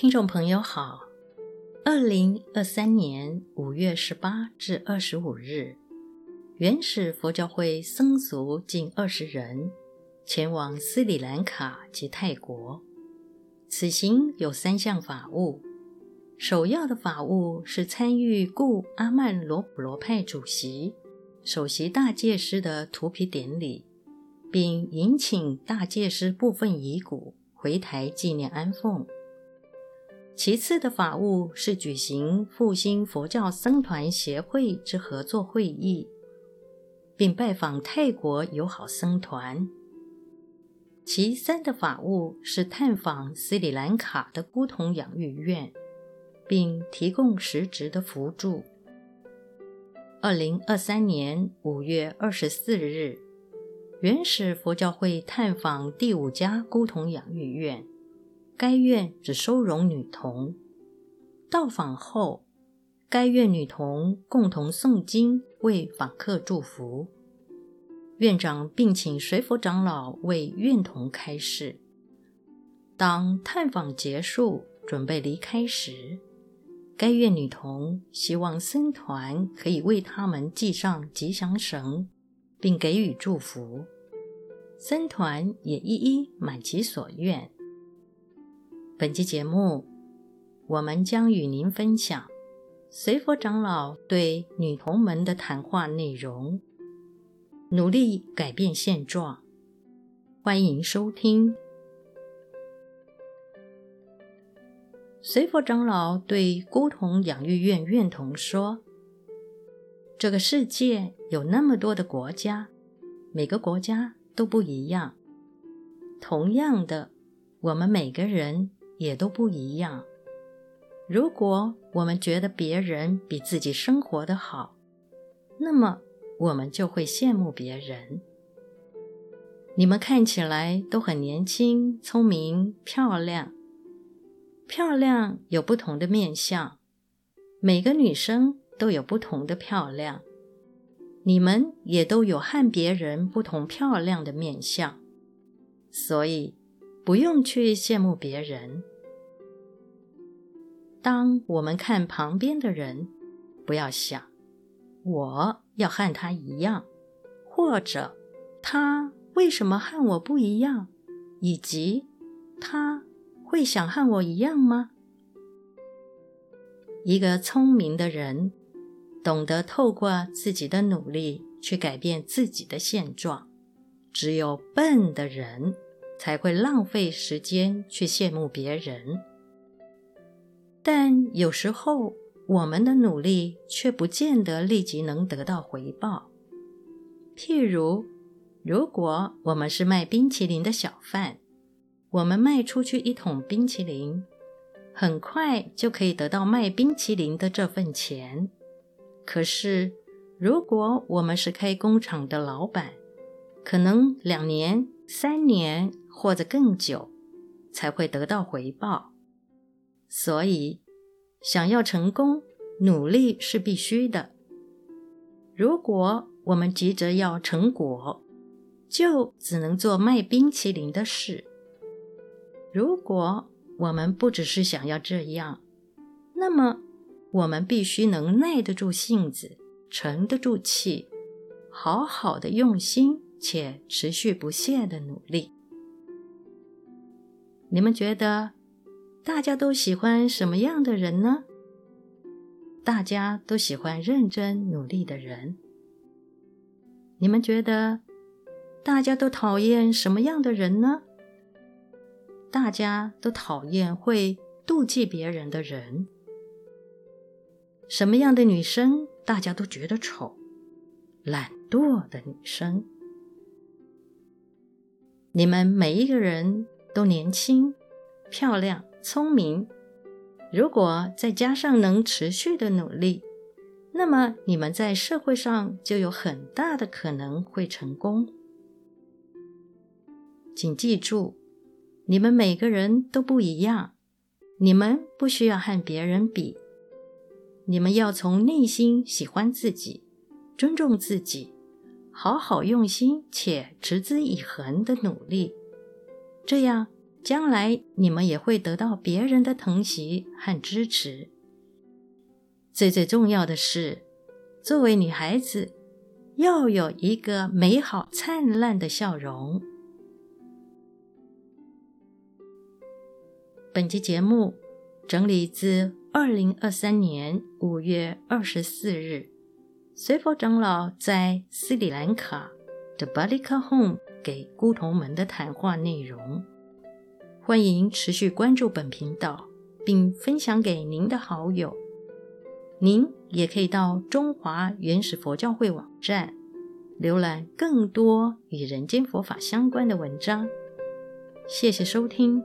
听众朋友好，二零二三年五月十八至二十五日，原始佛教会僧俗近二十人前往斯里兰卡及泰国。此行有三项法务，首要的法务是参与故阿曼罗普罗派主席首席大戒师的荼毗典礼，并迎请大戒师部分遗骨回台纪念安奉。其次的法务是举行复兴佛教僧团协会之合作会议，并拜访泰国友好僧团。其三的法务是探访斯里兰卡的孤童养育院，并提供实质的扶助。二零二三年五月二十四日，原始佛教会探访第五家孤童养育院。该院只收容女童。到访后，该院女童共同诵经，为访客祝福。院长并请随佛长老为院童开示。当探访结束，准备离开时，该院女童希望僧团可以为他们系上吉祥绳，并给予祝福。僧团也一一满其所愿。本期节目，我们将与您分享随佛长老对女童们的谈话内容，努力改变现状。欢迎收听。随佛长老对孤童养育院院童说：“这个世界有那么多的国家，每个国家都不一样。同样的，我们每个人。”也都不一样。如果我们觉得别人比自己生活得好，那么我们就会羡慕别人。你们看起来都很年轻、聪明、漂亮。漂亮有不同的面相，每个女生都有不同的漂亮。你们也都有和别人不同漂亮的面相，所以，不用去羡慕别人。当我们看旁边的人，不要想我要和他一样，或者他为什么和我不一样，以及他会想和我一样吗？一个聪明的人懂得透过自己的努力去改变自己的现状，只有笨的人，才会浪费时间去羡慕别人，但有时候我们的努力却不见得立即能得到回报。譬如，如果我们是卖冰淇淋的小贩，我们卖出去一桶冰淇淋，很快就可以得到卖冰淇淋的这份钱。可是，如果我们是开工厂的老板，可能两年、三年。或者更久，才会得到回报。所以，想要成功，努力是必须的。如果我们急着要成果，就只能做卖冰淇淋的事。如果我们不只是想要这样，那么我们必须能耐得住性子，沉得住气，好好的用心且持续不懈的努力。你们觉得大家都喜欢什么样的人呢？大家都喜欢认真努力的人。你们觉得大家都讨厌什么样的人呢？大家都讨厌会妒忌别人的人。什么样的女生大家都觉得丑？懒惰的女生。你们每一个人。都年轻、漂亮、聪明。如果再加上能持续的努力，那么你们在社会上就有很大的可能会成功。请记住，你们每个人都不一样，你们不需要和别人比。你们要从内心喜欢自己，尊重自己，好好用心且持之以恒的努力。这样，将来你们也会得到别人的疼惜和支持。最最重要的是，作为女孩子，要有一个美好灿烂的笑容。本期节目整理自二零二三年五月二十四日，随佛长老在斯里兰卡的 Balika Home 给菇童们的谈话内容。欢迎持续关注本频道，并分享给您的好友。您也可以到中华原始佛教会网站浏览更多与人间佛法相关的文章。谢谢收听。